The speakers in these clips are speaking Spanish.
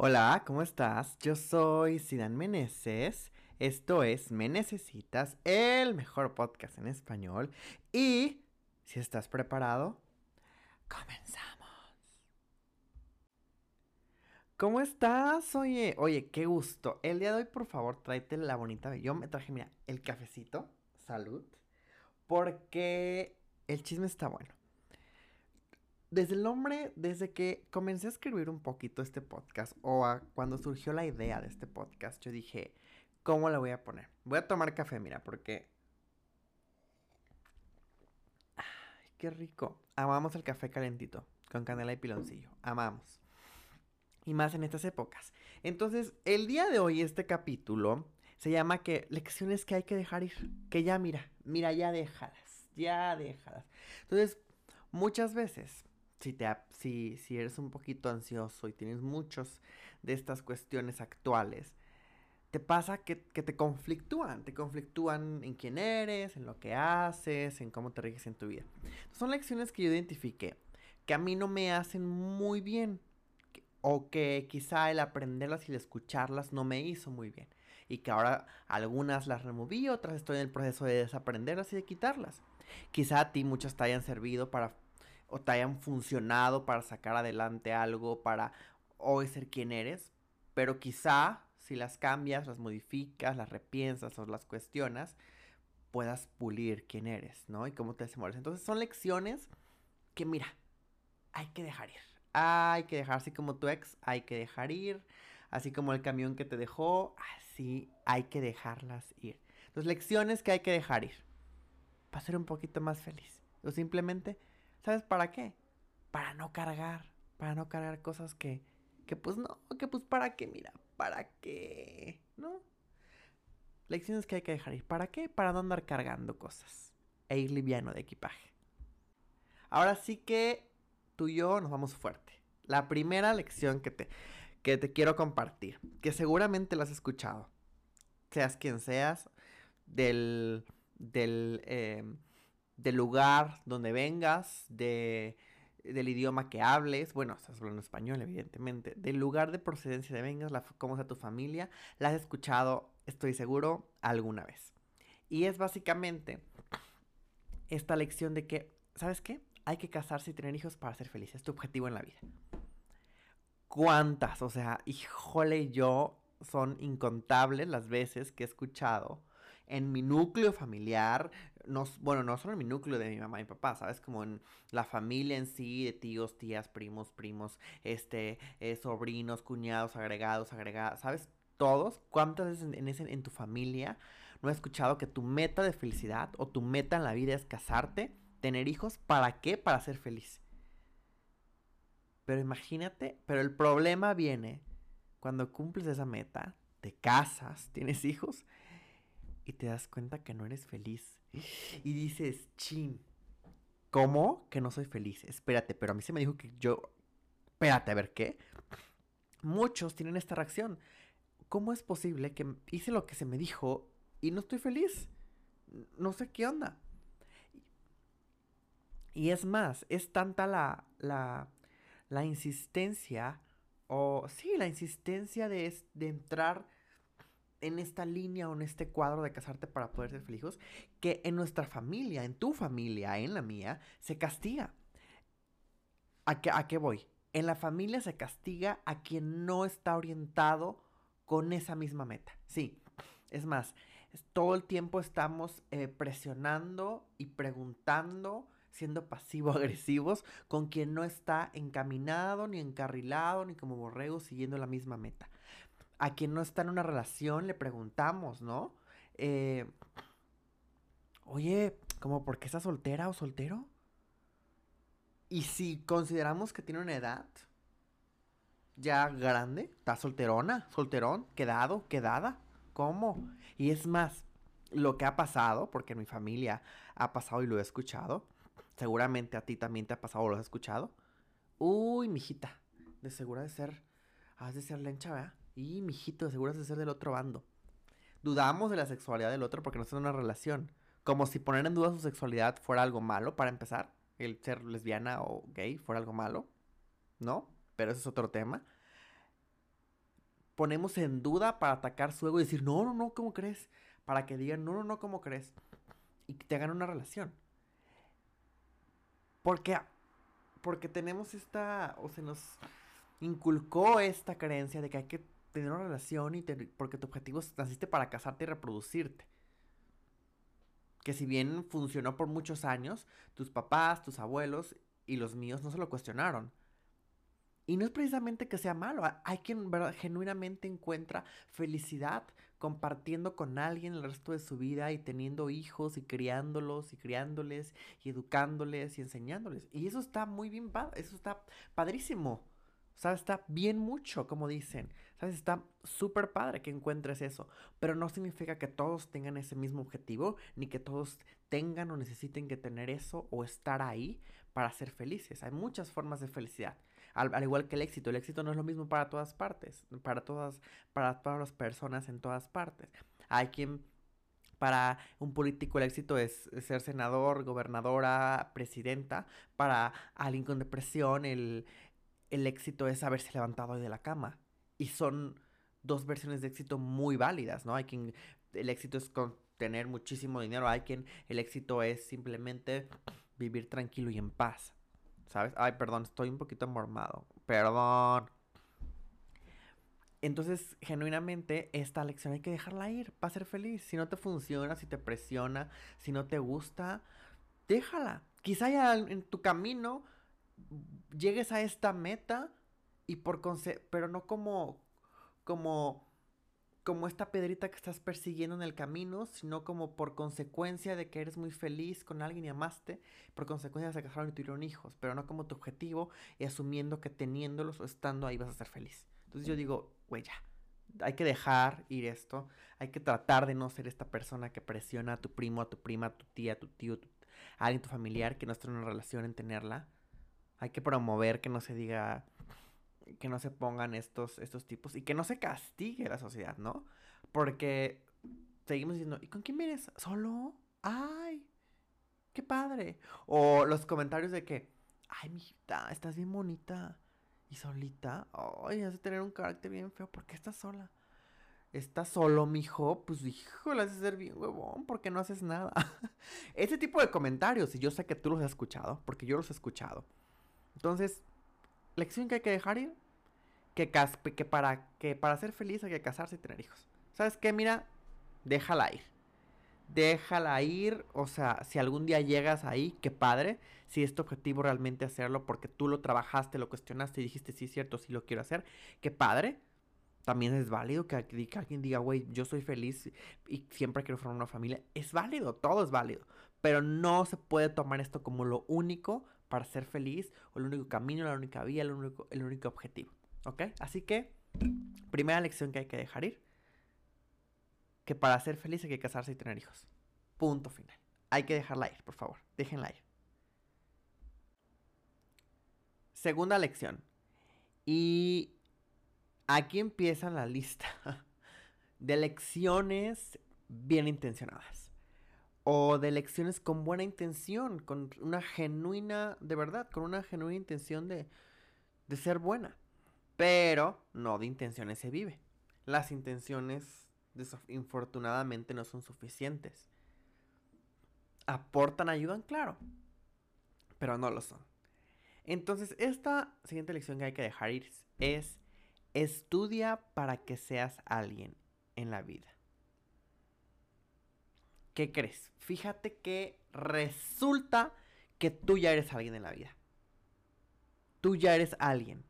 Hola, ¿cómo estás? Yo soy Sidan Meneses. Esto es Me Necesitas, el mejor podcast en español. Y si estás preparado, comenzamos. ¿Cómo estás? Oye, oye, qué gusto. El día de hoy, por favor, tráete la bonita. Yo me traje, mira, el cafecito. Salud. Porque el chisme está bueno. Desde el nombre, desde que comencé a escribir un poquito este podcast, o cuando surgió la idea de este podcast, yo dije, ¿cómo le voy a poner? Voy a tomar café, mira, porque... Ay, qué rico. Amamos el café calentito, con canela y piloncillo. Amamos. Y más en estas épocas. Entonces, el día de hoy, este capítulo se llama que lecciones que hay que dejar ir. Que ya, mira, mira, ya déjalas. Ya déjalas. Entonces, muchas veces si, te, si, si eres un poquito ansioso y tienes muchos de estas cuestiones actuales, te pasa que, te conflictúan, te conflictúan en quién eres, en lo que haces, en cómo te riges en tu vida. Son lecciones que yo identifiqué, que a mí no me hacen muy bien, o que quizá el aprenderlas y el escucharlas no me hizo muy bien, y que ahora algunas las removí, otras estoy en el proceso de desaprenderlas y de quitarlas. Quizá a ti muchas te hayan servido para o te hayan funcionado para sacar adelante algo, para hoy ser quien eres, pero quizá si las cambias, las modificas, las repiensas o las cuestionas, puedas pulir quién eres, ¿no? Y cómo te desenvuelves. Entonces son lecciones que, mira, hay que dejar ir. Hay que dejar, así como tu ex, hay que dejar ir. Así como el camión que te dejó, así hay que dejarlas ir. Entonces, lecciones que hay que dejar ir. Para ser un poquito más feliz. O simplemente ¿Sabes para qué? Para no cargar, para no cargar cosas que, que pues no, que pues para qué, mira, para qué, ¿no? Lecciones que hay que dejar ir. ¿Para qué? Para no andar cargando cosas e ir liviano de equipaje. Ahora sí que tú y yo nos vamos fuerte. La primera lección que te, que te quiero compartir, que seguramente la has escuchado, seas quien seas, del, del, eh, del lugar donde vengas, de, del idioma que hables, bueno, estás hablando español, evidentemente, del lugar de procedencia de vengas, la, cómo sea tu familia, la has escuchado, estoy seguro, alguna vez. Y es básicamente esta lección de que, ¿sabes qué? Hay que casarse y tener hijos para ser feliz, es tu objetivo en la vida. ¿Cuántas? O sea, híjole, yo son incontables las veces que he escuchado en mi núcleo familiar, no, bueno, no solo en mi núcleo de mi mamá y papá, ¿sabes? Como en la familia en sí, de tíos, tías, primos, primos, este, eh, sobrinos, cuñados, agregados, agregadas, ¿sabes? Todos, ¿cuántas veces en, ese, en tu familia no he escuchado que tu meta de felicidad o tu meta en la vida es casarte, tener hijos? ¿Para qué? Para ser feliz. Pero imagínate, pero el problema viene cuando cumples esa meta, te casas, tienes hijos y te das cuenta que no eres feliz. Y dices, chin, ¿cómo que no soy feliz? Espérate, pero a mí se me dijo que yo... Espérate, a ver qué. Muchos tienen esta reacción. ¿Cómo es posible que hice lo que se me dijo y no estoy feliz? No sé qué onda. Y es más, es tanta la, la, la insistencia, o sí, la insistencia de, de entrar en esta línea o en este cuadro de casarte para poder ser feliz, que en nuestra familia, en tu familia, en la mía, se castiga. ¿A qué, ¿A qué voy? En la familia se castiga a quien no está orientado con esa misma meta. Sí, es más, todo el tiempo estamos eh, presionando y preguntando, siendo pasivo-agresivos, con quien no está encaminado, ni encarrilado, ni como borrego siguiendo la misma meta a quien no está en una relación le preguntamos, ¿no? Eh, Oye, ¿cómo por qué está soltera o soltero? Y si consideramos que tiene una edad ya grande, está solterona, solterón, quedado, quedada, ¿cómo? Y es más, lo que ha pasado, porque en mi familia ha pasado y lo he escuchado, seguramente a ti también te ha pasado o lo has escuchado. Uy, mijita, de segura de ser, has de ser lencha, ¿verdad? Y, mijito, seguro de ser del otro bando. Dudamos de la sexualidad del otro porque no en una relación. Como si poner en duda su sexualidad fuera algo malo, para empezar. El ser lesbiana o gay fuera algo malo. ¿No? Pero ese es otro tema. ponemos en duda para atacar su ego y decir, no, no, no, ¿cómo crees? Para que digan, no, no, no, ¿cómo crees? Y que te hagan una relación. Porque, porque tenemos esta, o se nos inculcó esta creencia de que hay que tener una relación y porque tu objetivo naciste para casarte y reproducirte. Que si bien funcionó por muchos años, tus papás, tus abuelos y los míos no se lo cuestionaron. Y no es precisamente que sea malo, hay quien genuinamente encuentra felicidad compartiendo con alguien el resto de su vida y teniendo hijos y criándolos y criándoles y educándoles y enseñándoles. Y eso está muy bien, eso está padrísimo. ¿Sabes? Está bien mucho, como dicen. ¿Sabes? Está súper padre que encuentres eso. Pero no significa que todos tengan ese mismo objetivo, ni que todos tengan o necesiten que tener eso o estar ahí para ser felices. Hay muchas formas de felicidad. Al, igual que el éxito. El éxito no es lo mismo para todas partes. Para todas, para todas las personas en todas partes. Hay quien para un político el éxito es ser senador, gobernadora, presidenta. Para alguien con depresión el, el éxito es haberse levantado de la cama. Y son dos versiones de éxito muy válidas, ¿no? Hay quien el éxito es tener muchísimo dinero, hay quien el éxito es simplemente vivir tranquilo y en paz. ¿Sabes? Ay, perdón, estoy un poquito mormado. Perdón. Entonces, genuinamente, esta lección hay que dejarla ir para ser feliz. Si no te funciona, si te presiona, si no te gusta, déjala. Quizá ya en tu camino llegues a esta meta y por conse pero no como como como esta pedrita que estás persiguiendo en el camino, sino como por consecuencia de que eres muy feliz con alguien y amaste, por consecuencia se casaron y tuvieron hijos, pero no como tu objetivo y asumiendo que teniéndolos o estando ahí vas a ser feliz. Entonces yo digo, güey, ya, hay que dejar ir esto, hay que tratar de no ser esta persona que presiona a tu primo, a tu prima, a tu tía, a tu tío, a alguien, tu familiar que no está en una relación en tenerla hay que promover que no se diga, que no se pongan estos, estos tipos y que no se castigue la sociedad, ¿no? Porque seguimos diciendo, ¿y con quién vienes? ¿Solo? ¡Ay! ¡Qué padre! O los comentarios de que, ¡ay, mijita, estás bien bonita! Y solita, ¡ay, hace tener un carácter bien feo! ¿Por qué estás sola? ¿Estás solo, mijo? Pues, hijo, le haces ser bien huevón, porque no haces nada. Ese tipo de comentarios, y yo sé que tú los has escuchado, porque yo los he escuchado entonces, lección que hay que dejar ir, que, que, para, que para ser feliz hay que casarse y tener hijos. ¿Sabes qué? Mira, déjala ir. Déjala ir, o sea, si algún día llegas ahí, qué padre. Si es tu objetivo realmente hacerlo porque tú lo trabajaste, lo cuestionaste y dijiste, sí, cierto, sí lo quiero hacer, qué padre. También es válido que, que alguien diga, güey, yo soy feliz y siempre quiero formar una familia. Es válido, todo es válido. Pero no se puede tomar esto como lo único para ser feliz o el único camino, la única vía, el único, el único objetivo. ¿Ok? Así que, primera lección que hay que dejar ir, que para ser feliz hay que casarse y tener hijos. Punto final. Hay que dejarla ir, por favor. Déjenla ir. Segunda lección. Y aquí empieza la lista de lecciones bien intencionadas o de lecciones con buena intención, con una genuina, de verdad, con una genuina intención de, de ser buena. Pero no de intenciones se vive. Las intenciones, infortunadamente, no son suficientes. Aportan, ayudan, claro, pero no lo son. Entonces, esta siguiente lección que hay que dejar ir es, estudia para que seas alguien en la vida. ¿Qué crees? Fíjate que resulta que tú ya eres alguien en la vida. Tú ya eres alguien.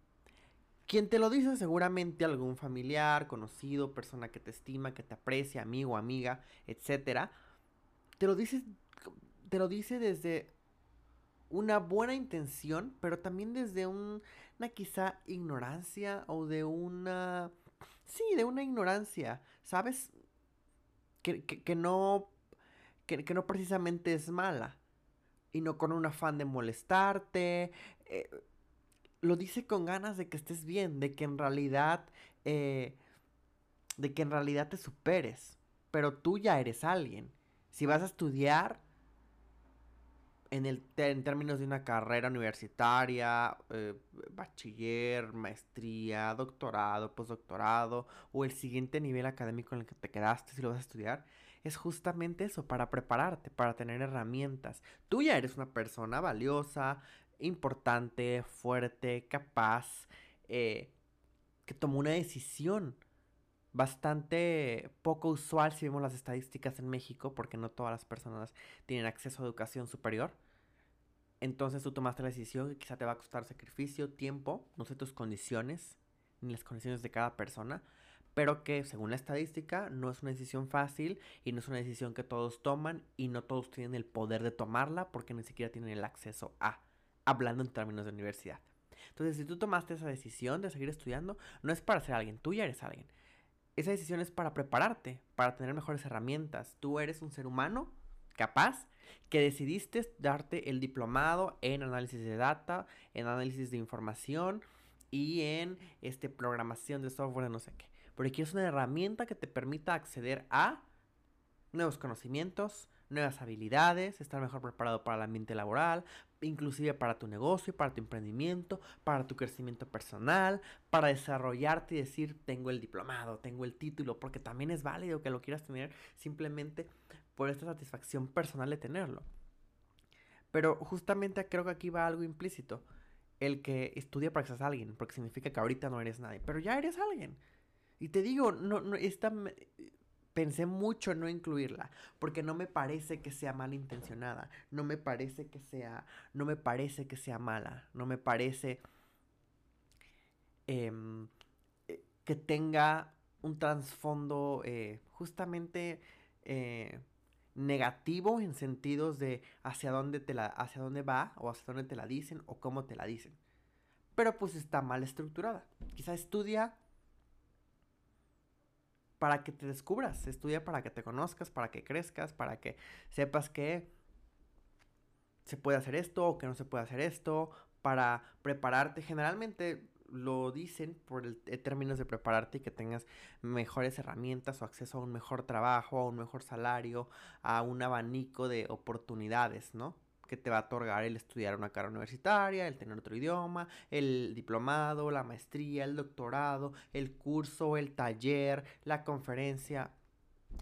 Quien te lo dice seguramente algún familiar, conocido, persona que te estima, que te aprecia, amigo, amiga, etcétera. Te lo dice te lo dice desde una buena intención, pero también desde una quizá ignorancia o de una sí, de una ignorancia, ¿sabes? Que, que no que, no precisamente es mala y no con un afán de molestarte. Eh, lo dice con ganas de que estés bien, de que en realidad, eh, de que en realidad te superes. Pero tú ya eres alguien. Si vas a estudiar, en, el, en términos de una carrera universitaria, eh, bachiller, maestría, doctorado, postdoctorado o el siguiente nivel académico en el que te quedaste si lo vas a estudiar, es justamente eso, para prepararte, para tener herramientas. Tú ya eres una persona valiosa, importante, fuerte, capaz, eh, que tomó una decisión bastante poco usual si vemos las estadísticas en México, porque no todas las personas tienen acceso a educación superior. Entonces tú tomaste la decisión que quizá te va a costar sacrificio, tiempo, no sé tus condiciones, ni las condiciones de cada persona, pero que según la estadística no es una decisión fácil y no es una decisión que todos toman y no todos tienen el poder de tomarla porque ni siquiera tienen el acceso a, hablando en términos de universidad. Entonces, si tú tomaste esa decisión de seguir estudiando, no es para ser alguien, tú ya eres alguien. Esa decisión es para prepararte, para tener mejores herramientas. Tú eres un ser humano capaz que decidiste darte el diplomado en análisis de data, en análisis de información y en este, programación de software de no sé qué. Porque quieres una herramienta que te permita acceder a nuevos conocimientos, nuevas habilidades, estar mejor preparado para el ambiente laboral, inclusive para tu negocio, para tu emprendimiento, para tu crecimiento personal, para desarrollarte y decir, tengo el diplomado, tengo el título, porque también es válido que lo quieras tener simplemente por esta satisfacción personal de tenerlo. Pero justamente creo que aquí va algo implícito, el que estudia para que seas alguien, porque significa que ahorita no eres nadie, pero ya eres alguien. Y te digo, no, no, esta pensé mucho en no incluirla, porque no me parece que sea malintencionada, no me parece que sea, no me parece que sea mala, no me parece em, eh, que tenga un trasfondo eh, justamente eh, negativo en sentidos de hacia dónde te la, hacia dónde va o hacia dónde te la dicen o cómo te la dicen. Pero pues está mal estructurada. Quizá estudia para que te descubras, estudia para que te conozcas, para que crezcas, para que sepas que se puede hacer esto o que no se puede hacer esto, para prepararte. Generalmente lo dicen por el, términos de prepararte y que tengas mejores herramientas o acceso a un mejor trabajo, a un mejor salario, a un abanico de oportunidades, ¿no? que te va a otorgar el estudiar una carrera universitaria, el tener otro idioma, el diplomado, la maestría, el doctorado, el curso, el taller, la conferencia.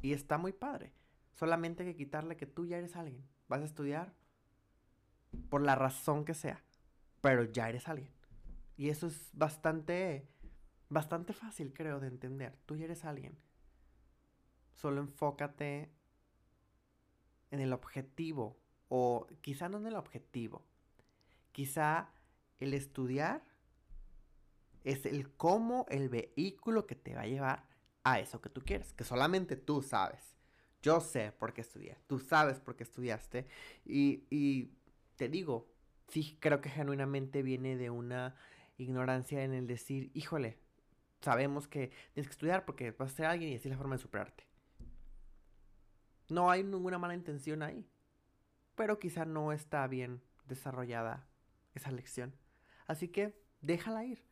Y está muy padre. Solamente hay que quitarle que tú ya eres alguien. Vas a estudiar por la razón que sea, pero ya eres alguien. Y eso es bastante, bastante fácil, creo, de entender. Tú ya eres alguien. Solo enfócate en el objetivo o quizá no en el objetivo, quizá el estudiar es el cómo, el vehículo que te va a llevar a eso que tú quieres, que solamente tú sabes. Yo sé por qué estudié, tú sabes por qué estudiaste y, y te digo, sí creo que genuinamente viene de una ignorancia en el decir, híjole, sabemos que tienes que estudiar porque vas a ser alguien y así es la forma de superarte. No hay ninguna mala intención ahí pero quizá no está bien desarrollada esa lección. Así que déjala ir,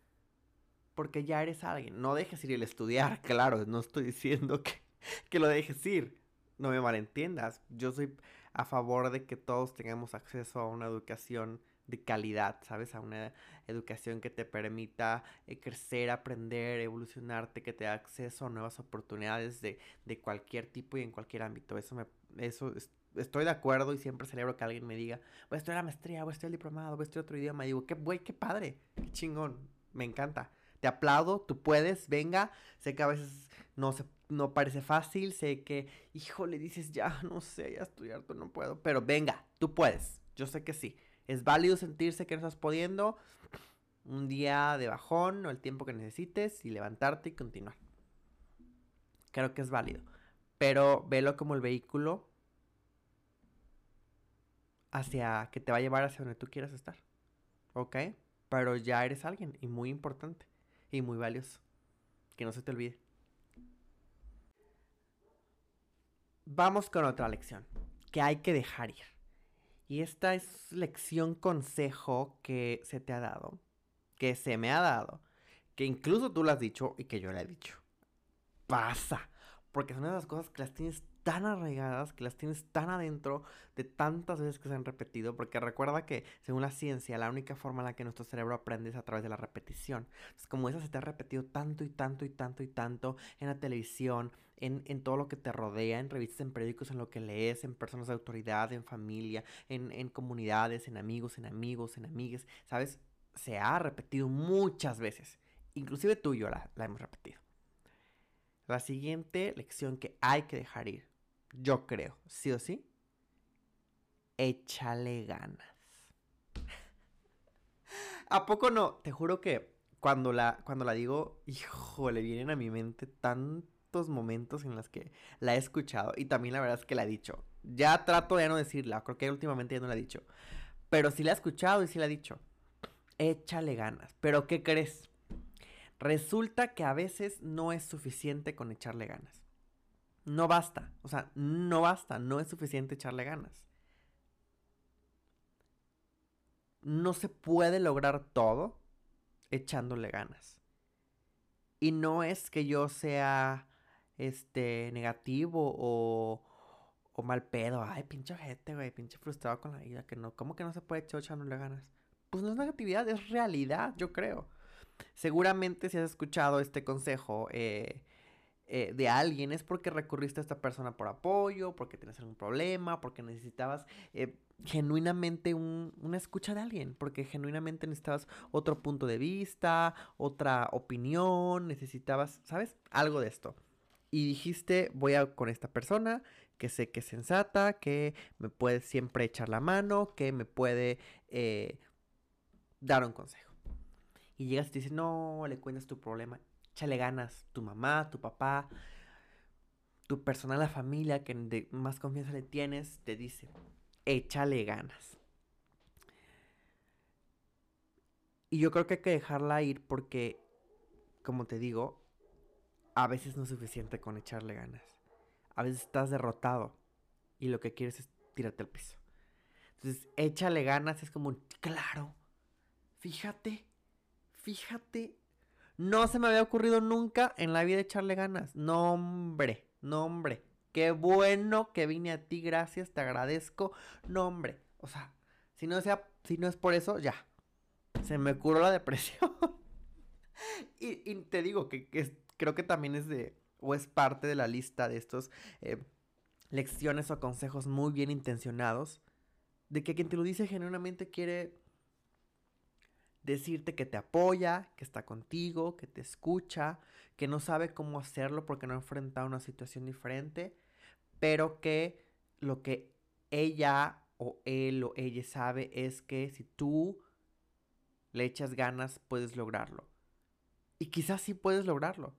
porque ya eres alguien. No dejes ir el estudiar, claro, no estoy diciendo que, que lo dejes ir. No me malentiendas, yo soy a favor de que todos tengamos acceso a una educación de calidad, ¿sabes? A una educación que te permita eh, crecer, aprender, evolucionarte, que te dé acceso a nuevas oportunidades de, de, cualquier tipo y en cualquier ámbito. Eso, me, eso es, estoy de acuerdo y siempre celebro que alguien me diga, voy a estudiar la maestría, voy a estudiar el diplomado, voy a estudiar otro idioma. Y digo, qué güey, qué padre, qué chingón, me encanta. Te aplaudo, tú puedes, venga. Sé que a veces no, se, no parece fácil, sé que, hijo, le dices, ya, no sé, ya estudiar, tú no puedo. Pero venga, tú puedes, yo sé que sí. Es válido sentirse que no estás pudiendo. Un día de bajón o el tiempo que necesites y levantarte y continuar. Creo que es válido. Pero velo como el vehículo hacia que te va a llevar hacia donde tú quieras estar. ¿Ok? Pero ya eres alguien y muy importante y muy valioso. Que no se te olvide. Vamos con otra lección que hay que dejar ir. Y esta es lección consejo que se te ha dado, que se me ha dado, que incluso tú lo has dicho y que yo le he dicho. Pasa, porque son esas cosas que las tienes tan arraigadas, que las tienes tan adentro de tantas veces que se han repetido, porque recuerda que según la ciencia, la única forma en la que nuestro cerebro aprende es a través de la repetición. Es como esa se te ha repetido tanto y tanto y tanto y tanto en la televisión, en, en, todo lo que te rodea, en revistas, en periódicos, en lo que lees, en personas de autoridad, en familia, en, en comunidades, en amigos, en amigos, en amigues, ¿sabes? Se ha repetido muchas veces. Inclusive tú y yo la, la hemos repetido. La siguiente lección que hay que dejar ir, yo creo, sí o sí, échale ganas. ¿A poco no? Te juro que cuando la, cuando la digo, híjole, vienen a mi mente tantos momentos en los que la he escuchado y también la verdad es que la he dicho. Ya trato de no decirla, creo que últimamente ya no la he dicho. Pero sí la he escuchado y sí la he dicho. Échale ganas. Pero ¿qué crees? Resulta que a veces no es suficiente con echarle ganas. No basta, o sea, no basta, no es suficiente echarle ganas. No se puede lograr todo echándole ganas. Y no es que yo sea este negativo o, o mal pedo. Ay, pinche gente, güey, pinche frustrado con la vida. Que no, ¿cómo que no se puede echar echándole ganas? Pues no es negatividad, es realidad, yo creo. Seguramente si has escuchado este consejo eh, eh, de alguien es porque recurriste a esta persona por apoyo, porque tienes algún problema, porque necesitabas eh, genuinamente una escucha de alguien, porque genuinamente necesitabas otro punto de vista, otra opinión, necesitabas, ¿sabes? Algo de esto. Y dijiste, voy a con esta persona que sé que es sensata, que me puede siempre echar la mano, que me puede dar un consejo y llegas y te dices, no, le cuentas tu problema, échale ganas, tu mamá, tu papá, tu personal, la familia que más confianza le tienes, te dice, échale ganas. Y yo creo que hay que dejarla ir porque, como te digo, a veces no es suficiente con echarle ganas. A veces estás derrotado y lo que quieres es tirarte al piso. Entonces, échale ganas, es como, claro, fíjate, fíjate, no se me había ocurrido nunca en la vida echarle ganas. No, hombre, no, hombre. Qué bueno que vine a ti, gracias, te agradezco. No, hombre. O sea, si no, sea, si no es por eso, ya. Se me curó la depresión. y, te digo que, creo que también es de, o es parte de la lista de estos eh, lecciones o consejos muy bien intencionados. De que quien te lo dice genuinamente quiere decirte que te apoya, que está contigo, que te escucha, que no sabe cómo hacerlo porque no ha enfrentado una situación diferente, pero que lo que ella o él o ella sabe es que si tú le echas ganas puedes lograrlo. Y quizás sí puedes lograrlo.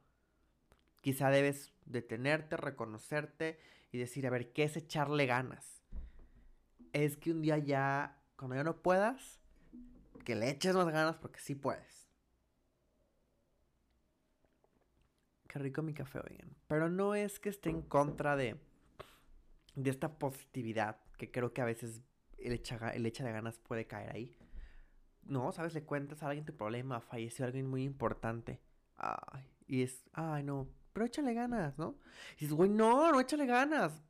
Quizá debes detenerte, reconocerte y decir, a ver, ¿qué es echarle ganas? Es que un día ya, cuando ya no puedas, que le eches más ganas porque sí puedes. Qué rico mi café, oigan. Pero no es que esté en contra de, de esta positividad, que creo que a veces el echa, el echa de ganas puede caer ahí. No, ¿sabes? Le cuentas a alguien tu problema, falleció alguien muy importante. Ay, y es, ay, no, pero échale ganas, ¿no? Y dices, güey, no, no échale ganas.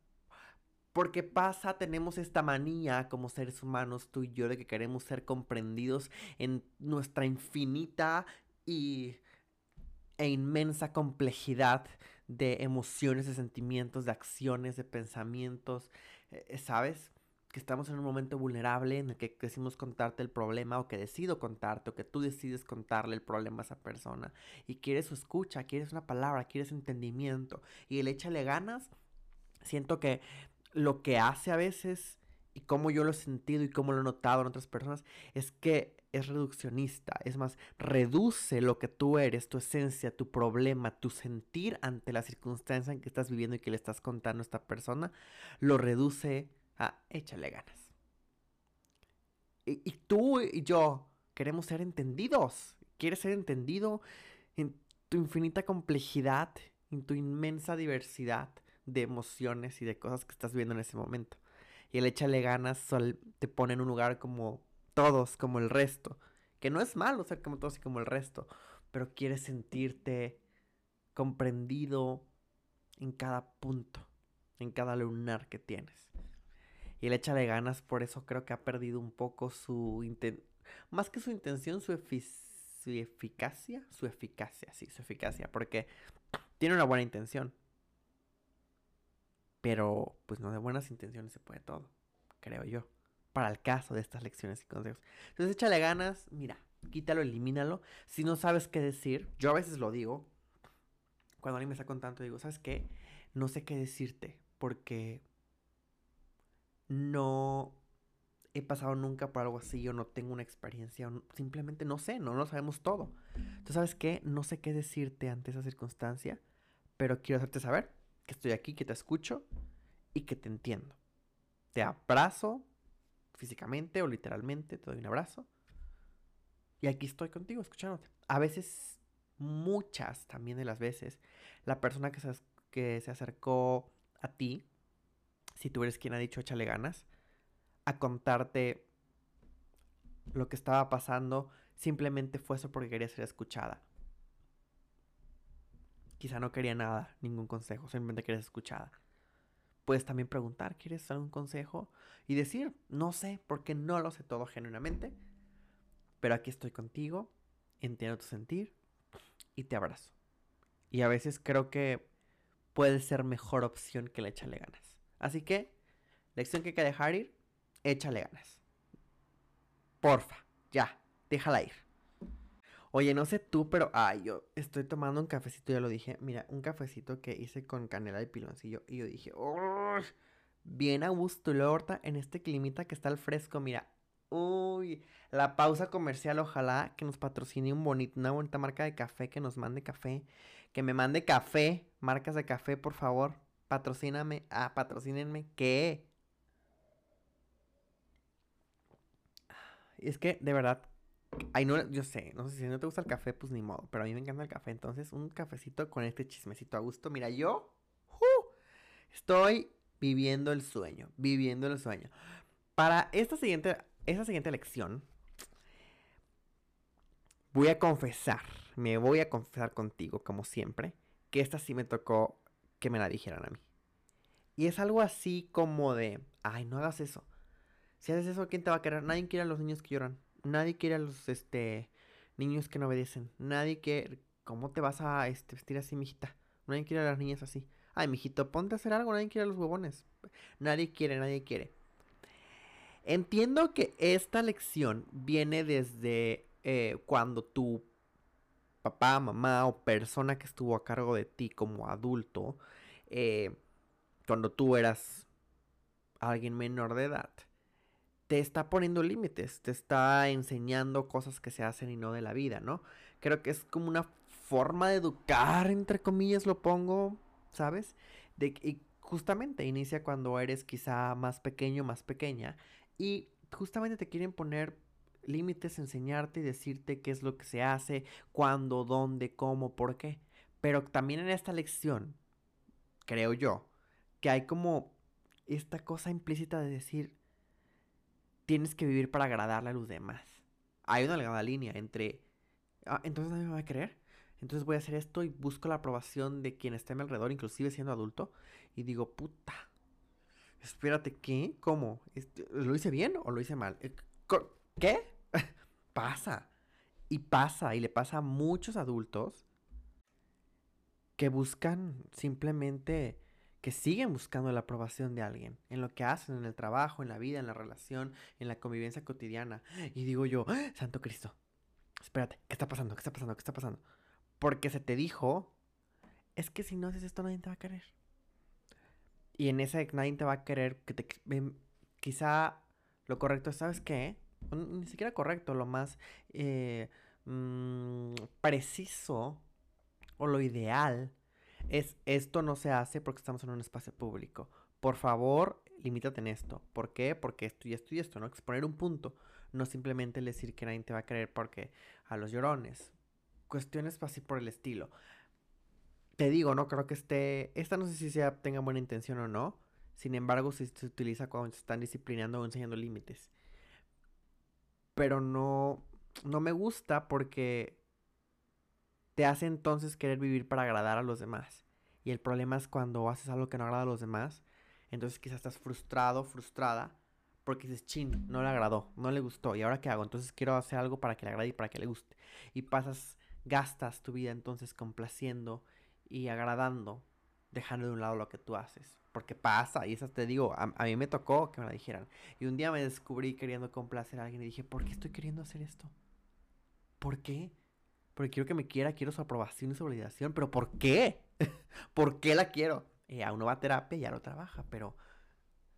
Porque pasa, tenemos esta manía como seres humanos, tú y yo, de que queremos ser comprendidos en nuestra infinita y, e inmensa complejidad de emociones, de sentimientos, de acciones, de pensamientos, eh, eh, ¿sabes? Que estamos en un momento vulnerable en el que decimos contarte el problema o que decido contarte o que tú decides contarle el problema a esa persona y quieres su escucha, quieres una palabra, quieres entendimiento y el échale ganas. Siento que lo que hace a veces, y cómo yo lo he sentido y cómo lo he notado en otras personas, es que es reduccionista. Es más, reduce lo que tú eres, tu esencia, tu problema, tu sentir ante la circunstancia en que estás viviendo y que le estás contando a esta persona, lo reduce a échale ganas. Y, y tú y yo queremos ser entendidos. Quieres ser entendido en tu infinita complejidad, en tu inmensa diversidad de emociones y de cosas que estás viendo en ese momento. Y el échale ganas te pone en un lugar como todos, como el resto. Que no es malo ser como todos y como el resto, pero quieres sentirte comprendido en cada punto. en cada lunar que tienes. Y el échale ganas, por eso creo que ha perdido un poco su más que su intención, su, su eficacia, su eficacia, sí, su eficacia, porque tiene una buena intención. Pero pues no de buenas intenciones se puede todo, creo yo. Para el caso de estas lecciones y consejos. Entonces échale ganas, mira, quítalo, elimínalo. Si no sabes qué decir, yo a veces lo digo. Cuando alguien me está contando, digo, ¿sabes qué? No sé qué decirte porque no he pasado nunca por algo así, yo no tengo una experiencia, simplemente no sé, no lo sabemos todo. Entonces, ¿sabes qué? No sé qué decirte ante esa circunstancia, pero quiero hacerte saber que estoy aquí, que te escucho y que te entiendo. Te abrazo físicamente o literalmente, te doy un abrazo. Y aquí estoy contigo, escuchándote. A veces, muchas también de las veces, la persona que se, que se acercó a ti, si tú eres quien ha dicho échale ganas, a contarte lo que estaba pasando, simplemente fue eso porque quería ser escuchada. Quizá no quería nada, ningún consejo, simplemente quería ser escuchada. Puedes también preguntar, ¿quieres algún consejo? Y decir, no sé, porque no lo sé todo genuinamente, pero aquí estoy contigo, entiendo tu sentir y te abrazo. Y a veces creo que puede ser mejor opción que le echarle ganas. Así que, lección que hay que dejar ir, échale ganas. Porfa, ya, déjala ir. Oye, no sé tú, pero ay, yo estoy tomando un cafecito, ya lo dije. Mira, un cafecito que hice con canela y piloncillo. Y yo dije, bien a gusto, Lorta, en este climita que está al fresco. Mira, uy, la pausa comercial, ojalá que nos patrocine un bonito, una bonita marca de café, que nos mande café. Que me mande café, marcas de café, por favor. Patrocíname, ah, patrocínenme, ¿qué? Es que, de verdad, ay, no, yo sé, no sé si no te gusta el café, pues ni modo, pero a mí me encanta el café. Entonces, un cafecito con este chismecito a gusto. Mira, yo estoy viviendo el sueño, viviendo el sueño. Para esta siguiente, esta siguiente lección, voy a confesar, me voy a confesar contigo, como siempre, que esta sí me tocó que me la dijeran a mí. Y es algo así como de, ay, no hagas eso. Si haces eso, ¿quién te va a querer? Nadie quiere a los niños que lloran. Nadie quiere a los este, niños que no obedecen. Nadie quiere... ¿Cómo te vas a este, vestir así, mijita? Nadie quiere a las niñas así. Ay, mijito, ponte a hacer algo. Nadie quiere a los huevones. Nadie quiere, nadie quiere. Entiendo que esta lección viene desde eh, cuando tu papá, mamá o persona que estuvo a cargo de ti como adulto, eh, cuando tú eras alguien menor de edad, te está poniendo límites, te está enseñando cosas que se hacen y no de la vida, ¿no? Creo que es como una forma de educar, entre comillas lo pongo, ¿sabes? De, y justamente inicia cuando eres quizá más pequeño, más pequeña, y justamente te quieren poner límites, enseñarte y decirte qué es lo que se hace, cuándo, dónde, cómo, por qué. Pero también en esta lección, creo yo, que hay como esta cosa implícita de decir, tienes que vivir para agradarle a los demás. Hay una delgada línea entre, ah, entonces nadie me va a creer. Entonces voy a hacer esto y busco la aprobación de quien esté a mi alrededor, inclusive siendo adulto. Y digo, puta, espérate, ¿qué? ¿Cómo? Este, ¿Lo hice bien o lo hice mal? Eh, ¿Qué? pasa. Y pasa, y le pasa a muchos adultos que buscan simplemente que siguen buscando la aprobación de alguien en lo que hacen, en el trabajo, en la vida, en la relación, en la convivencia cotidiana. Y digo yo, ¡Ah! Santo Cristo, espérate, ¿qué está pasando? ¿Qué está pasando? ¿Qué está pasando? Porque se te dijo, es que si no haces esto nadie te va a querer. Y en ese nadie te va a querer, que te, quizá lo correcto es, ¿sabes qué? Ni siquiera correcto, lo más eh, mm, preciso o lo ideal es esto no se hace porque estamos en un espacio público. Por favor, limítate en esto. ¿Por qué? Porque esto y esto y esto, ¿no? Exponer un punto. No simplemente decir que nadie te va a creer porque a los llorones. Cuestiones así por el estilo. Te digo, no creo que esté. Esta no sé si sea, tenga buena intención o no. Sin embargo, si se utiliza cuando se están disciplinando o enseñando límites. Pero no. No me gusta porque te hace entonces querer vivir para agradar a los demás. Y el problema es cuando haces algo que no agrada a los demás. Entonces quizás estás frustrado, frustrada. Porque dices, chin, no le agradó, no le gustó. ¿Y ahora qué hago? Entonces quiero hacer algo para que le agrade y para que le guste. Y pasas, gastas tu vida entonces complaciendo y agradando, dejando de un lado lo que tú haces. Porque pasa, y esas te digo, a, a, mí me tocó que me la dijeran. Y un día me descubrí queriendo complacer a alguien y dije, ¿por qué estoy queriendo hacer esto? ¿Por qué? Porque quiero que me quiera, quiero su aprobación y su validación. ¿Pero por qué? ¿Por qué la quiero? Eh, a uno va a terapia y ya lo trabaja, pero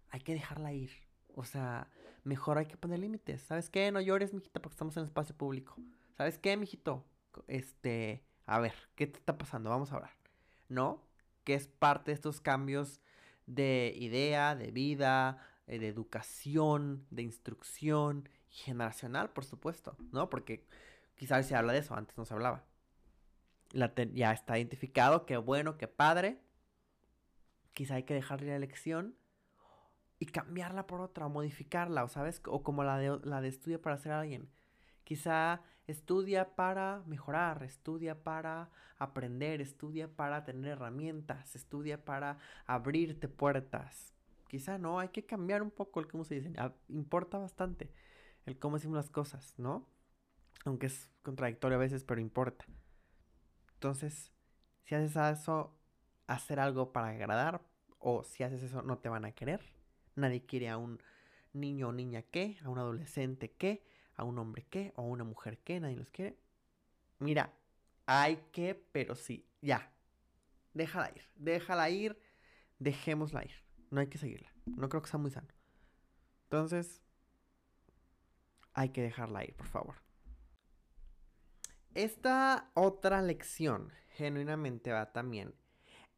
hay que dejarla ir. O sea, mejor hay que poner límites. ¿Sabes qué? No llores, mijita, porque estamos en espacio público. ¿Sabes qué, mijito? Este, a ver, ¿qué te está pasando? Vamos a hablar. ¿No? Que es parte de estos cambios de idea, de vida, eh, de educación, de instrucción generacional, por supuesto, ¿no? Porque quizás se habla de eso, antes no se hablaba. La ya está identificado, qué bueno, qué padre. Quizá hay que dejarle la elección y cambiarla por otra, modificarla, o sabes, o como la de, la de estudia para ser alguien. Quizá estudia para mejorar, estudia para aprender, estudia para tener herramientas, estudia para abrirte puertas. Quizá no, hay que cambiar un poco el cómo se dice. Importa bastante el cómo decimos las cosas, ¿no? Aunque es contradictorio a veces, pero importa. Entonces, si haces eso, hacer algo para agradar, o si haces eso, no te van a querer. Nadie quiere a un niño o niña que, a un adolescente que, a un hombre que, o a una mujer que, nadie los quiere. Mira, hay que, pero sí, ya. Déjala ir, déjala ir, dejémosla ir. No hay que seguirla. No creo que sea muy sano. Entonces, hay que dejarla ir, por favor. Esta otra lección genuinamente va también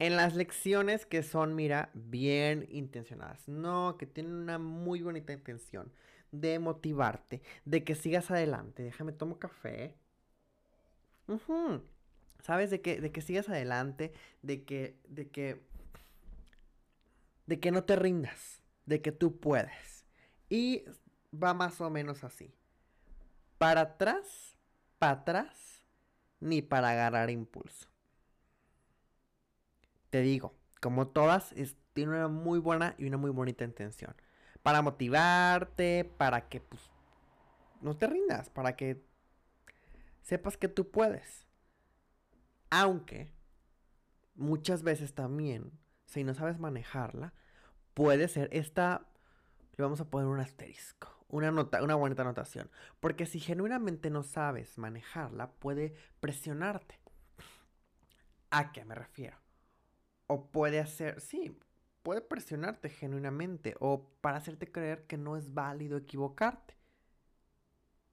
en las lecciones que son, mira, bien intencionadas. No, que tienen una muy bonita intención de motivarte, de que sigas adelante. Déjame tomo café. ¿Sabes? De que, de que sigas adelante, de que, de que, de que no te rindas, de que tú puedes. Y va más o menos así. Para atrás, para atrás, ni para agarrar impulso te digo, como todas, tiene una muy buena y una muy bonita intención. Para motivarte, para que pues, no te rindas, para que sepas que tú puedes. Aunque muchas veces también, si no sabes manejarla, puede ser esta, le vamos a poner un asterisco, una, nota, una bonita anotación. Porque si genuinamente no sabes manejarla, puede presionarte. ¿A qué me refiero? O puede hacer, sí, puede presionarte genuinamente o para hacerte creer que no es válido equivocarte.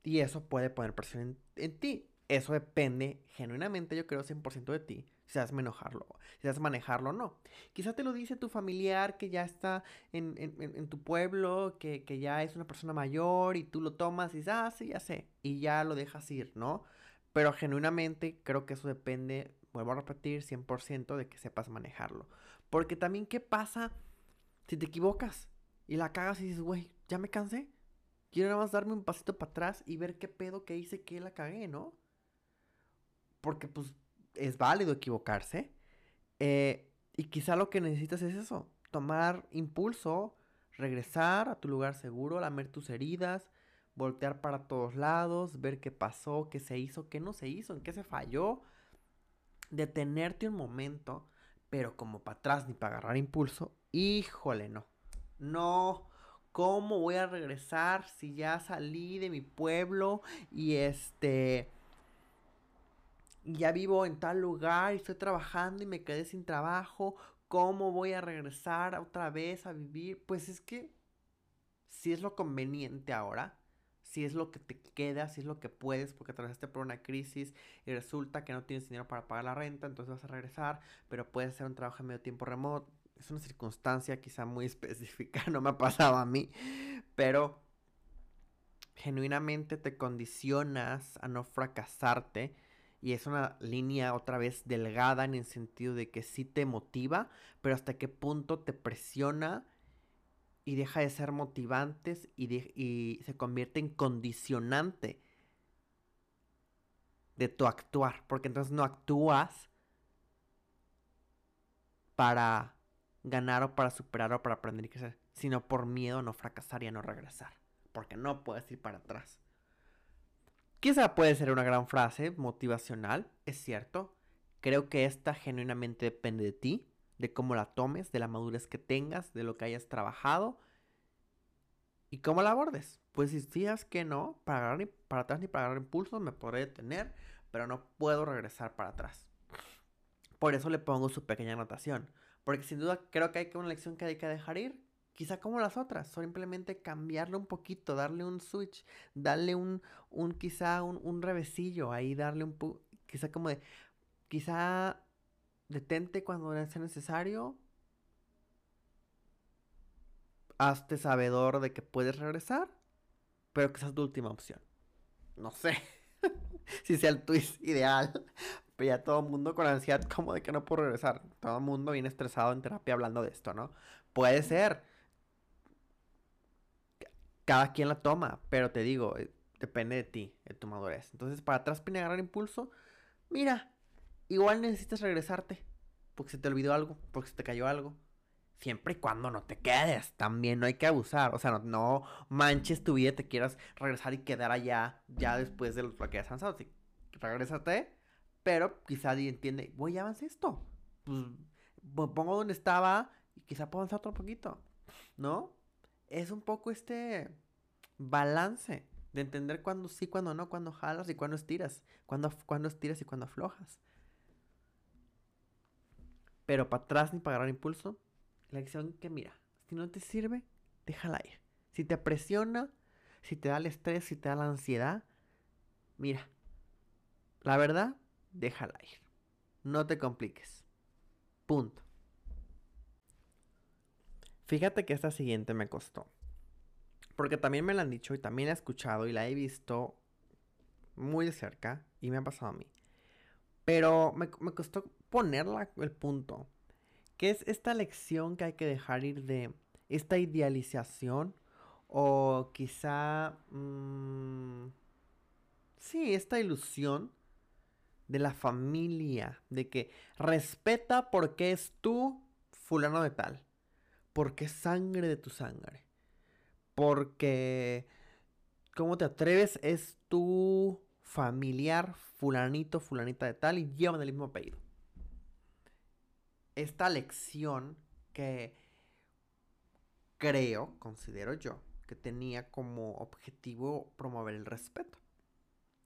Y eso puede poner presión en, ti. Eso depende genuinamente, yo creo, 100% de ti. Si sabes manejarlo, si sabes manejarlo no. Quizá te lo dice tu familiar que ya está en, tu pueblo, que, que, ya es una persona mayor y tú lo tomas y dices, ah, sí, ya sé. Y ya lo dejas ir, ¿no? Pero genuinamente creo que eso depende vuelvo a repetir, 100% de que sepas manejarlo. Porque también, ¿qué pasa si te equivocas y la cagas y dices, güey, ya me cansé? Quiero nada más darme un pasito para atrás y ver qué pedo que hice que la cagué, ¿no? Porque pues es válido equivocarse. Eh, y quizá lo que necesitas es eso, tomar impulso, regresar a tu lugar seguro, lamer tus heridas, voltear para todos lados, ver qué pasó, qué se hizo, qué no se hizo, en qué se falló, detenerte un momento, pero como para atrás ni para agarrar impulso, híjole, no. No, ¿cómo voy a regresar si ya salí de mi pueblo y este ya vivo en tal lugar y estoy trabajando y me quedé sin trabajo? ¿Cómo voy a regresar otra vez a vivir? Pues es que si es lo conveniente ahora, si es lo que te queda, si es lo que puedes, porque atravesaste por una crisis y resulta que no tienes dinero para pagar la renta, entonces vas a regresar, pero puedes hacer un trabajo en medio tiempo remoto. Es una circunstancia quizá muy específica, no me ha pasado a mí, pero genuinamente te condicionas a no fracasarte y es una línea otra vez delgada en el sentido de que sí te motiva, pero hasta qué punto te presiona y deja de ser motivantes y, se convierte en condicionante de tu actuar, porque entonces no actúas para ganar o para superar o para aprender y crecer, sino por miedo a no fracasar y a no regresar, porque no puedes ir para atrás. Quizá puede ser una gran frase motivacional, es cierto. Creo que esta genuinamente depende de ti, de cómo la tomes, de la madurez que tengas, de lo que hayas trabajado y cómo la abordes. Pues si decías que no, para agarrar ni para atrás ni para agarrar impulso, me podré detener, pero no puedo regresar para atrás. Por eso le pongo su pequeña anotación. Porque sin duda creo que hay una lección que hay que dejar ir. Quizá como las otras, simplemente cambiarle un poquito, darle un switch, darle un, un quizá un, un revesillo, ahí darle un, quizá como de, quizá detente cuando sea necesario, hazte sabedor de que puedes regresar, pero esa es tu última opción. No sé si sea el twist ideal, pero ya todo el mundo con ansiedad como de que no puedo regresar. Todo el mundo viene estresado en terapia hablando de esto, ¿no? Puede ser. Cada quien la toma, pero te digo, eh, depende de ti, de tu madurez. Entonces, para atrás, pina agarrar impulso, mira, igual necesitas regresarte, porque se te olvidó algo, porque se te cayó algo. Siempre y cuando no te quedes, también no hay que abusar. O sea, no, manches tu vida, te quieras regresar y quedar allá, ya después de lo que hayas avanzado. Sí, regrésate, pero quizá entiende, voy a avanzar esto. Pues pongo donde estaba y quizá puedo avanzar otro poquito, ¿no? Es un poco este balance de entender cuándo sí, cuándo no, cuándo jalas y cuándo estiras, cuándo, cuándo estiras y cuándo aflojas. Pero para atrás ni para agarrar impulso, la lección que mira, si no te sirve, déjala ir. Si te presiona, si te da el estrés, si te da la ansiedad, mira, la verdad, déjala ir. No te compliques. Punto. Fíjate que esta siguiente me costó. Porque también me la han dicho y también la he escuchado y la he visto muy de cerca y me ha pasado a mí. Pero me, costó ponerla el punto. Que es esta lección que hay que dejar ir de esta idealización o quizá... Mmm, sí, esta ilusión de la familia, de que respeta porque es tú fulano de tal, porque es sangre de tu sangre, porque cómo te atreves es tu familiar fulanito, fulanita de tal y llevan el mismo apellido. Esta lección que creo, considero yo, que tenía como objetivo promover el respeto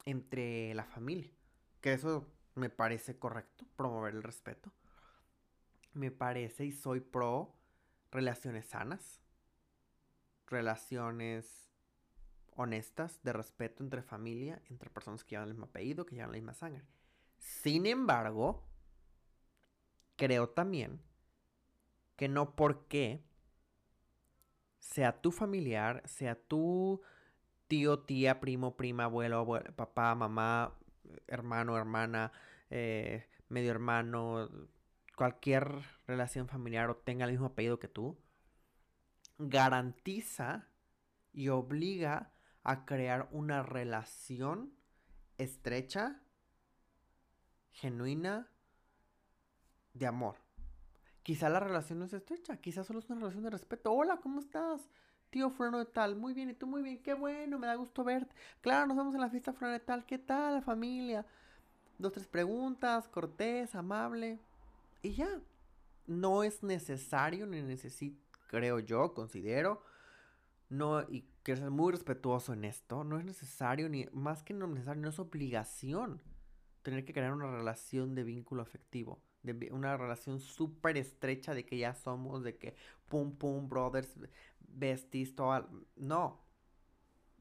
entre la familia. Que eso me parece correcto, promover el respeto. Me parece y soy pro relaciones sanas, relaciones honestas, de respeto entre familia, entre personas que llevan el mismo apellido, que llevan la misma sangre. Sin embargo, creo también que no porque sea tu familiar, sea tu tío, tía, primo, prima, abuelo, abuelo papá, mamá, hermano, hermana, eh, medio hermano, cualquier relación familiar o tenga el mismo apellido que tú, garantiza y obliga a crear una relación estrecha, genuina, de amor. Quizá la relación no es estrecha, quizá solo es una relación de respeto. Hola, ¿cómo estás? Tío Fulano de tal, muy bien, y tú muy bien, qué bueno, me da gusto verte. Claro, nos vemos en la fiesta Fulano de tal, ¿qué tal, familia? Dos, tres preguntas, cortés, amable. Y ya. No es necesario, ni necesito, creo yo, considero. No, y quiero ser muy respetuoso en esto. No es necesario, ni más que no necesario, no es obligación tener que crear una relación de vínculo afectivo de una relación súper estrecha de que ya somos, de que pum pum brothers, besties, todo. No.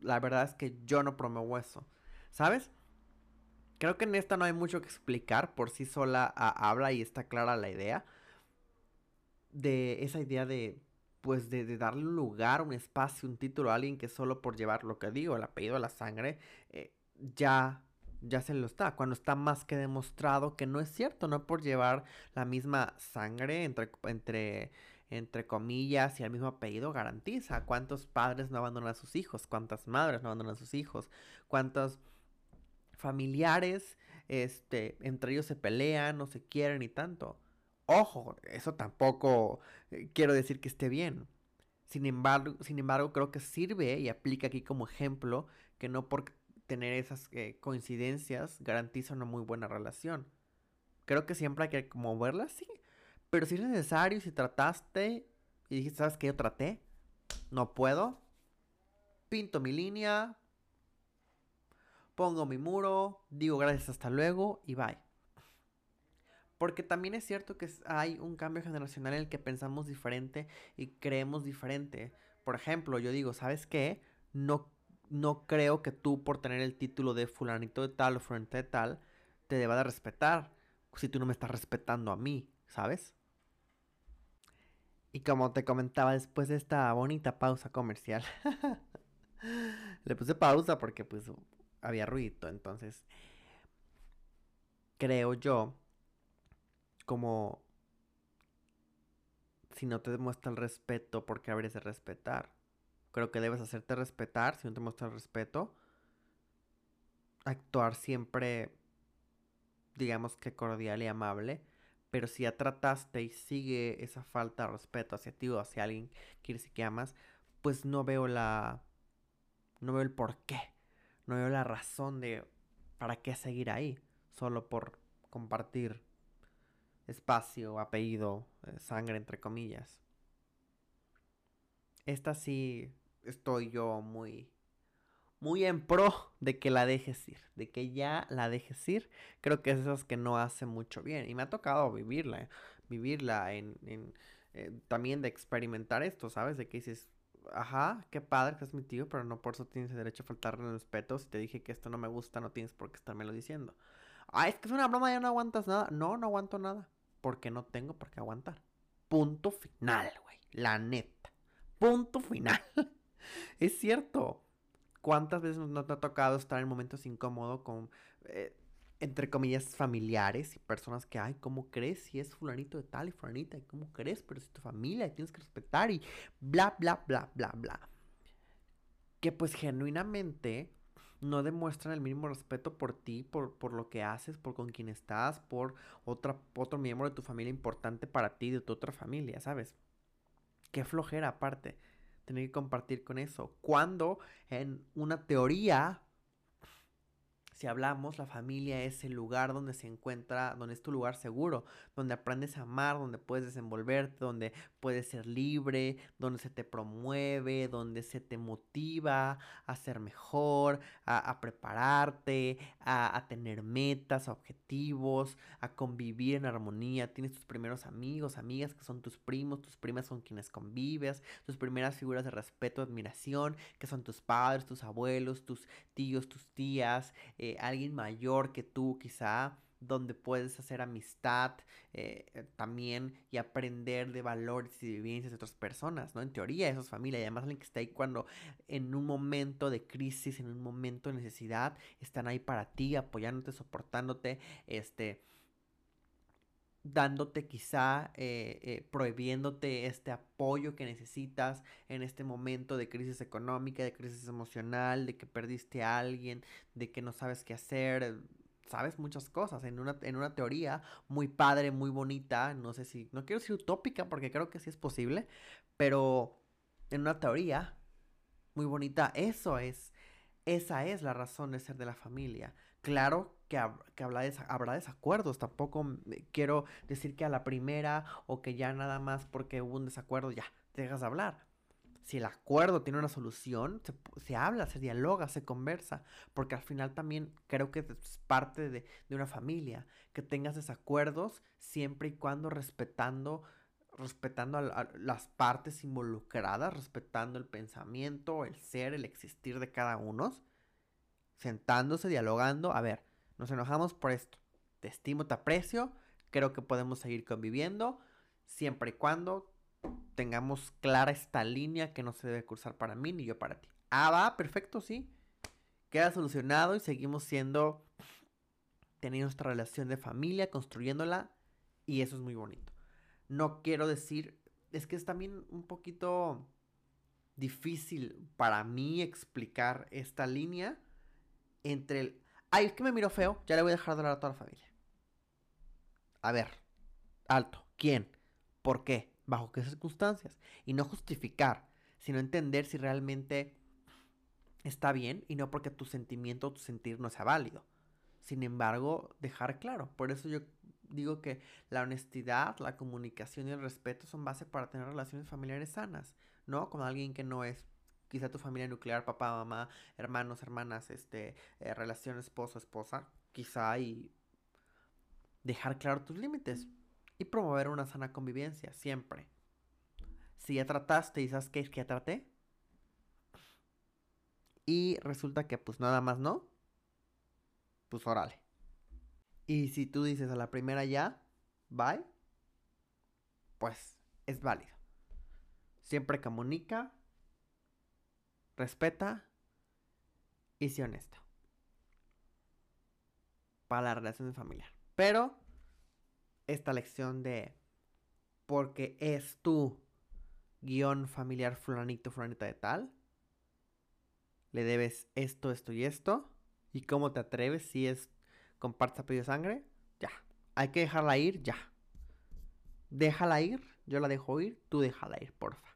La verdad es que yo no promuevo eso. ¿Sabes? Creo que en esta no hay mucho que explicar. Por sí sola habla y está clara la idea. De esa idea de. Pues de, darle un lugar, un espacio, un título a alguien que solo por llevar lo que digo, el apellido, la sangre, eh, ya ya se lo está, cuando está más que demostrado que no es cierto, no por llevar la misma sangre entre, entre, entre comillas y el mismo apellido garantiza cuántos padres no abandonan a sus hijos, cuántas madres no abandonan a sus hijos, cuántos familiares este, entre ellos se pelean, no se quieren y tanto. Ojo, eso tampoco eh, quiero decir que esté bien. Sin embargo, sin embargo, creo que sirve y aplica aquí como ejemplo que no por tener esas eh, coincidencias garantiza una muy buena relación. Creo que siempre hay que como verla sí. Pero si es necesario, si trataste y dijiste, ¿sabes qué? Yo traté, no puedo, pinto mi línea, pongo mi muro, digo gracias, hasta luego y bye. Porque también es cierto que hay un cambio generacional en el que pensamos diferente y creemos diferente. Por ejemplo, yo digo, ¿sabes qué? No, no creo que tú por tener el título de fulanito de tal o fulanito de tal te deba de respetar si tú no me estás respetando a mí, ¿sabes? Y como te comentaba después de esta bonita pausa comercial, le puse pausa porque pues había ruido, entonces creo yo como si no te demuestra el respeto, ¿por qué habrías de respetar? Creo que debes hacerte respetar si no te muestra el respeto. Actuar siempre, digamos que cordial y amable. Pero si ya trataste y sigue esa falta de respeto hacia ti o hacia alguien que quieres que amas, pues no veo la. No veo el por qué. No veo la razón de para qué seguir ahí. Solo por compartir espacio, apellido, eh, sangre, entre comillas. Esta sí estoy yo muy, muy en pro de que la dejes ir, de que ya la dejes ir. Creo que es esas que no hace mucho bien. Y me ha tocado vivirla, vivirla en, en eh, también de experimentar esto, ¿sabes? De que dices, ajá, qué padre que es mi tío, pero no por eso tienes derecho a faltarle el respeto. Si te dije que esto no me gusta, no tienes por qué estármelo diciendo. Ah, es que es una broma, ya no aguantas nada. No, no aguanto nada porque no tengo por qué aguantar. Punto final, güey. La neta. Punto final. es cierto. ¿Cuántas veces nos ha tocado estar en momentos incómodos con, eh, entre comillas, familiares y personas que, ay, ¿cómo crees si es fulanito de tal y fulanita? ¿Y cómo crees? Pero si tu familia tienes que respetar y bla, bla, bla, bla, bla. Que pues genuinamente no demuestran el mínimo respeto por ti, por, por lo que haces, por con quien estás, por otra, otro miembro de tu familia importante para ti, de tu otra familia, ¿sabes? Qué flojera aparte tener que compartir con eso. Cuando en una teoría si hablamos, la familia es el lugar donde se encuentra, donde es tu lugar seguro, donde aprendes a amar, donde puedes desenvolverte, donde puedes ser libre, donde se te promueve, donde se te motiva a ser mejor, a, prepararte, a, a, tener metas, objetivos, a convivir en armonía. Tienes tus primeros amigos, amigas que son tus primos, tus primas con quienes convives, tus primeras figuras de respeto, admiración, que son tus padres, tus abuelos, tus tíos, tus tías. Eh, alguien mayor que tú quizá, donde puedes hacer amistad eh, eh, también y aprender de valores y vivencias de otras personas, ¿no? En teoría eso es familia y además alguien que está ahí cuando en un momento de crisis, en un momento de necesidad, están ahí para ti, apoyándote, soportándote, este dándote quizá, eh, eh, prohibiéndote este apoyo que necesitas en este momento de crisis económica, de crisis emocional, de que perdiste a alguien, de que no sabes qué hacer, sabes muchas cosas en una, en una teoría muy padre, muy bonita, no sé si, no quiero decir utópica porque creo que sí es posible, pero en una teoría muy bonita, eso es, esa es la razón de ser de la familia. Claro que, habrá desacuerdos, tampoco quiero decir que a la primera o que ya nada más porque hubo un desacuerdo ya dejas de hablar. Si el acuerdo tiene una solución, se, habla, se dialoga, se conversa, porque al final también creo que es parte de, una familia, que tengas desacuerdos siempre y cuando respetando respetando a, las partes involucradas, respetando el pensamiento, el ser, el existir de cada uno, sentándose, dialogando, a ver, nos enojamos por esto, te estimo, te aprecio, creo que podemos seguir conviviendo, siempre y cuando tengamos clara esta línea que no se debe cursar para mí ni yo para ti. Ah, va, perfecto, sí. Queda solucionado y seguimos siendo, teniendo nuestra relación de familia, construyéndola y eso es muy bonito. No quiero decir, es que es también un poquito difícil para mí explicar esta línea entre el... Ay, es que me miro feo, ya le voy a dejar de hablar a toda la familia. A ver, alto, ¿Quién? ¿Por qué? ¿Bajo qué circunstancias? Y no justificar, sino entender si realmente está bien y no porque tu sentimiento o tu sentir no sea válido. Sin embargo, dejar claro. Por eso yo digo que la honestidad, la comunicación y el respeto son base para tener relaciones familiares sanas, ¿no? Con alguien que no es quizá tu familia nuclear, papá, mamá, hermanos, hermanas, este, eh, relación esposo, esposa, quizá y dejar claro tus límites y promover una sana convivencia, siempre. Si ya trataste y sabes que es que ya traté, y resulta que pues nada más no, pues órale. Y si tú dices a la primera ya, bye, pues es válido. Siempre comunica, respeta y sé honesto. Para la relación familiar. Pero esta lección de porque es tu guion familiar fulanito, fulanita de tal, le debes esto, esto y esto. ¿Y cómo te atreves si es compartes apellido de sangre? Ya. Hay que dejarla ir, ya. Déjala ir, yo la dejo ir, tú déjala ir, porfa.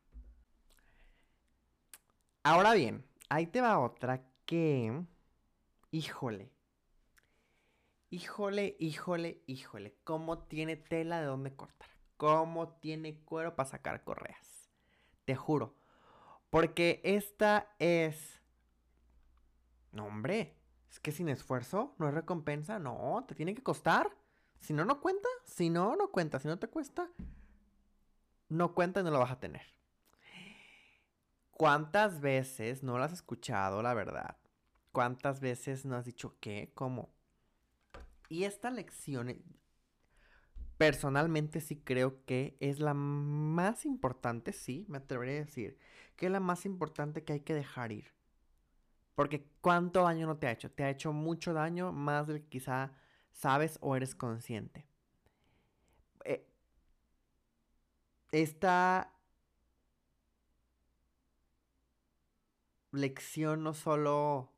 Ahora bien, ahí te va otra que... Híjole. Híjole, híjole, híjole. ¿Cómo tiene tela de dónde cortar? ¿Cómo tiene cuero para sacar correas? Te juro. Porque esta es no, hombre, es que sin esfuerzo no es recompensa, no, te tiene que costar. Si no, no cuenta, si no, no cuenta, si no te cuesta, no cuenta y no lo vas a tener. ¿Cuántas veces no lo has escuchado, la verdad? ¿Cuántas veces no has dicho qué? ¿Cómo? Y esta lección, eh, personalmente sí creo que es la más importante, sí, me atrevería a decir, que es la más importante que hay que dejar ir. Porque ¿cuánto daño no te ha hecho? Te ha hecho mucho daño, más del que quizá sabes o eres consciente. Eh, esta lección no solo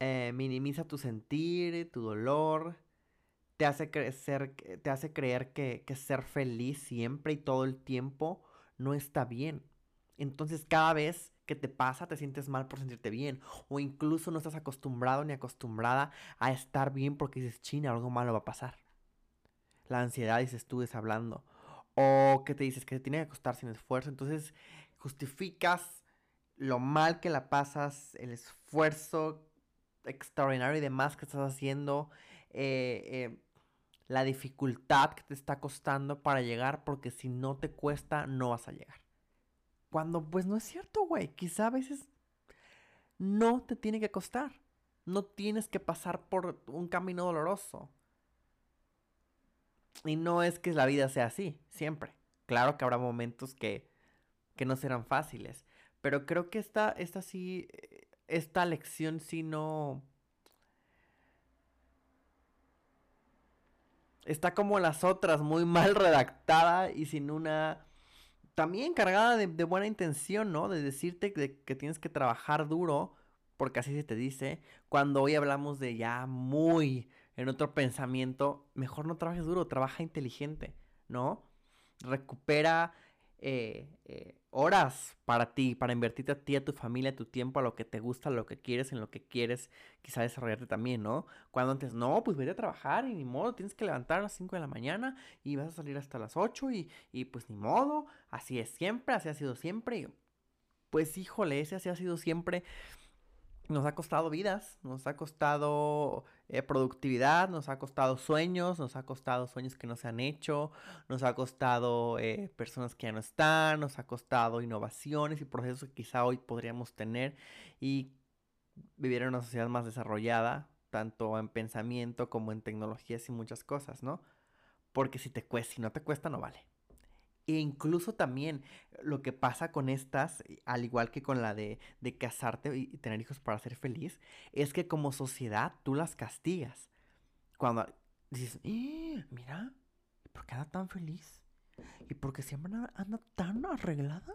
eh, minimiza tu sentir, tu dolor, te hace, crecer, te hace creer que ser feliz siempre y todo el tiempo no está bien. Entonces cada vez que te pasa te sientes mal por sentirte bien. O incluso no estás acostumbrado ni acostumbrada a estar bien porque dices, china, algo malo va a pasar. La ansiedad, dices tú, es hablando. O que te dices que te tiene que acostar sin esfuerzo. Entonces justificas lo mal que la pasas, el esfuerzo extraordinario y demás que estás haciendo. Eh, eh, la dificultad que te está costando para llegar porque si no te cuesta no vas a llegar. Cuando pues no es cierto, güey. Quizá a veces no te tiene que costar. No tienes que pasar por un camino doloroso. Y no es que la vida sea así, siempre. Claro que habrá momentos que, que no serán fáciles. Pero creo que esta, esta sí, esta lección sí no... Está como las otras, muy mal redactada y sin una también cargada de, buena intención, ¿no? De decirte que tienes que trabajar duro, porque así se te dice. Cuando hoy hablamos de ya muy en otro pensamiento, mejor no trabajes duro, trabaja inteligente, ¿no? Recupera eh, eh, horas para ti, para invertirte a ti, a tu familia, a tu tiempo, a lo que te gusta, a lo que quieres, en lo que quieres, quizá desarrollarte también, ¿no? Cuando antes, no, pues vete a trabajar y ni modo, tienes que levantar a las 5 de la mañana y vas a salir hasta las 8 y, y pues ni modo, así es siempre, así ha sido siempre. Pues híjole, ese así ha sido siempre nos ha costado vidas, nos ha costado eh, productividad, nos ha costado sueños, nos ha costado sueños que no se han hecho, nos ha costado eh, personas que ya no están, nos ha costado innovaciones y procesos que quizá hoy podríamos tener y vivir en una sociedad más desarrollada, tanto en pensamiento como en tecnologías y muchas cosas, ¿no? Porque si te cuesta, si no te cuesta, no vale. E incluso también lo que pasa con estas, al igual que con la de, casarte y tener hijos para ser feliz, es que como sociedad tú las castigas. Cuando dices, ¡Eh, mira, ¿por qué anda tan feliz? ¿Y por qué siempre anda tan arreglada?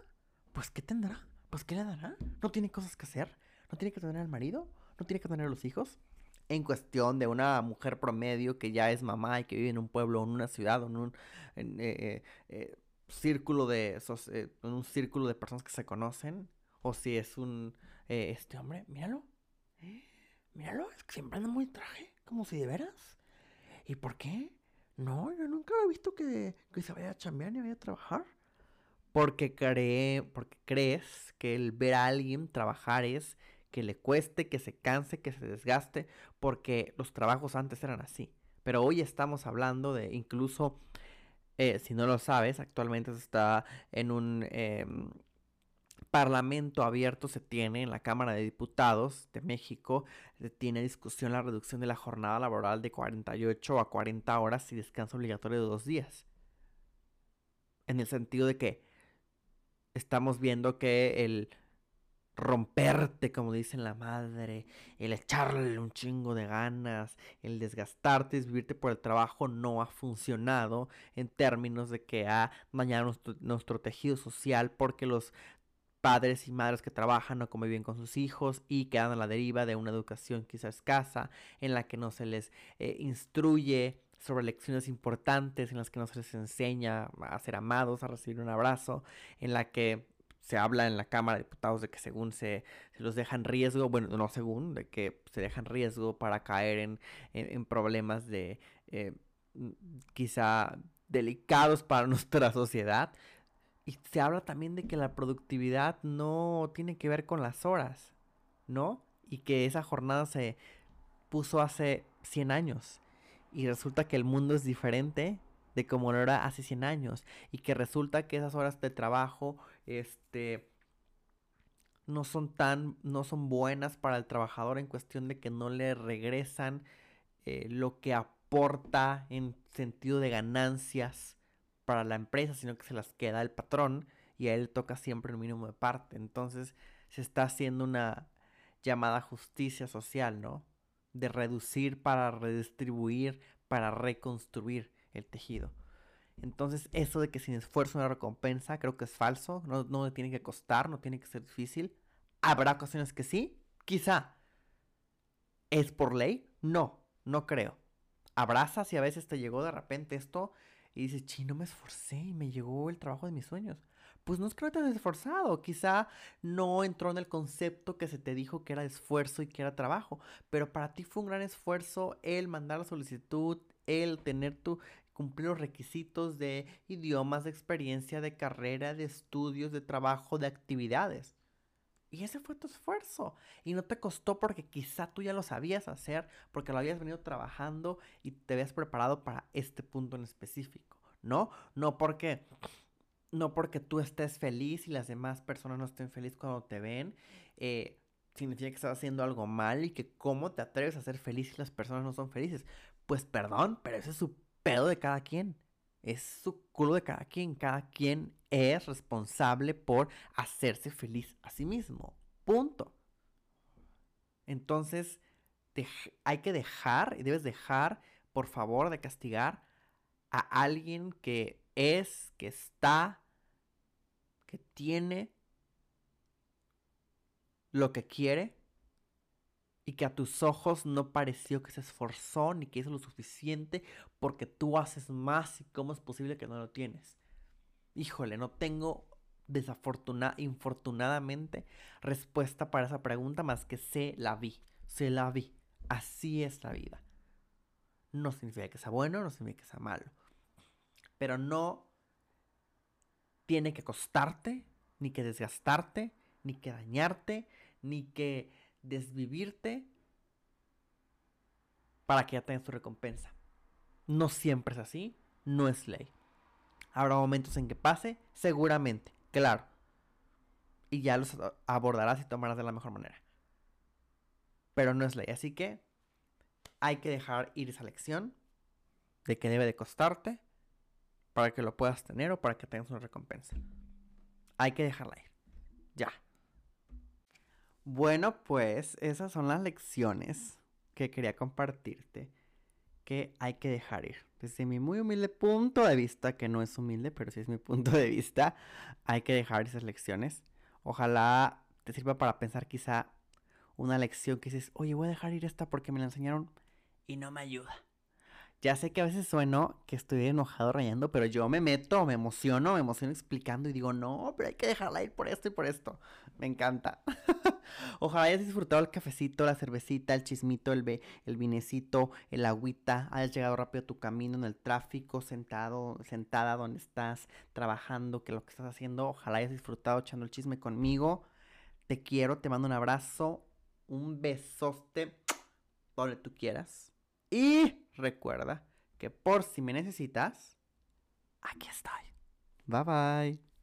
Pues ¿qué tendrá? Pues ¿qué le dará? ¿No tiene cosas que hacer? ¿No tiene que tener al marido? ¿No tiene que tener a los hijos? en cuestión de una mujer promedio que ya es mamá y que vive en un pueblo en una ciudad en un eh, eh, eh, círculo de esos, en un círculo de personas que se conocen o si es un este hombre míralo. Míralo es que siempre anda muy traje como si de veras. Y por qué no yo nunca he visto que, que se vaya a chambear ni vaya a trabajar. Porque cree porque crees que el ver a alguien trabajar es que le cueste, que se canse, que se desgaste, porque los trabajos antes eran así. Pero hoy estamos hablando de incluso, eh, si no lo sabes, actualmente se está en un em, parlamento abierto, se tiene en la Cámara de Diputados de México, se tiene discusión la reducción de la jornada laboral de 48 a 40 horas y descanso obligatorio de dos días. En el sentido de que estamos viendo que el romperte, como dicen la madre, el echarle un chingo de ganas, el desgastarte, vivirte por el trabajo no ha funcionado en términos de que ha dañado nuestro, tejido social porque los padres y madres que trabajan no comen bien con sus hijos y quedan a la deriva de una educación quizás escasa en la que no se les eh, instruye sobre lecciones importantes, en las que no se les enseña a ser amados, a recibir un abrazo, en la que se habla en la Cámara de Diputados de que según se, los deja en riesgo, bueno, no según, de que se deja en riesgo para caer en, en, problemas de eh, quizá delicados para nuestra sociedad. Y se habla también de que la productividad no tiene que ver con las horas, ¿no? Y que esa jornada se puso hace 100 años. Y resulta que el mundo es diferente de como lo era hace 100 años. Y que resulta que esas horas de trabajo este, no son tan, no son buenas para el trabajador en cuestión de que no le regresan eh, lo que aporta en sentido de ganancias para la empresa, sino que se las queda el patrón y a él toca siempre un mínimo de parte. Entonces se está haciendo una llamada justicia social, ¿no? De reducir para redistribuir, para reconstruir el tejido. Entonces, eso de que sin esfuerzo no recompensa, creo que es falso. No, no tiene que costar, no tiene que ser difícil. Habrá ocasiones que sí, quizá. ¿Es por ley? No, no creo. Abrazas y a veces te llegó de repente esto y dices, chi, no me esforcé y me llegó el trabajo de mis sueños. Pues no es que no te hayas esforzado, quizá no entró en el concepto que se te dijo que era esfuerzo y que era trabajo, pero para ti fue un gran esfuerzo el mandar la solicitud, el tener tu cumplir los requisitos de idiomas, de experiencia, de carrera, de estudios, de trabajo, de actividades. Y ese fue tu esfuerzo. Y no te costó porque quizá tú ya lo sabías hacer, porque lo habías venido trabajando y te habías preparado para este punto en específico. ¿No? No porque, no porque tú estés feliz y las demás personas no estén felices cuando te ven. Eh, significa que estás haciendo algo mal y que cómo te atreves a ser feliz si las personas no son felices. Pues perdón, pero ese es su pedo de cada quien. Es su culo de cada quien. Cada quien es responsable por hacerse feliz a sí mismo. Punto. Entonces, hay que dejar y debes dejar, por favor, de castigar a alguien que es, que está, que tiene lo que quiere y que a tus ojos no pareció que se esforzó ni que hizo lo suficiente porque tú haces más y cómo es posible que no lo tienes. Híjole, no tengo desafortunadamente, infortunadamente respuesta para esa pregunta más que se la vi, se la vi. Así es la vida. No significa que sea bueno, no significa que sea malo. Pero no tiene que costarte, ni que desgastarte, ni que dañarte, ni que desvivirte para que ya tengas tu recompensa. No siempre es así, no es ley. Habrá momentos en que pase, seguramente, claro. Y ya los abordarás y tomarás de la mejor manera. Pero no es ley, así que hay que dejar ir esa lección de que debe de costarte para que lo puedas tener o para que tengas una recompensa. Hay que dejarla ir. Ya. Bueno, pues esas son las lecciones que quería compartirte que hay que dejar ir. Desde mi muy humilde punto de vista, que no es humilde, pero sí es mi punto de vista, hay que dejar esas lecciones. Ojalá te sirva para pensar quizá una lección que dices, oye, voy a dejar ir esta porque me la enseñaron y no me ayuda. Ya sé que a veces sueno que estoy enojado rayando, pero yo me meto, me emociono, me emociono explicando y digo, no, pero hay que dejarla ir por esto y por esto. Me encanta. Ojalá hayas disfrutado el cafecito, la cervecita, el chismito, el, el vinecito, el agüita, hayas llegado rápido a tu camino en el tráfico, sentado, sentada donde estás, trabajando, que lo que estás haciendo, ojalá hayas disfrutado echando el chisme conmigo. Te quiero, te mando un abrazo, un besote, donde tú quieras. Y recuerda que por si me necesitas, aquí estoy. Bye bye.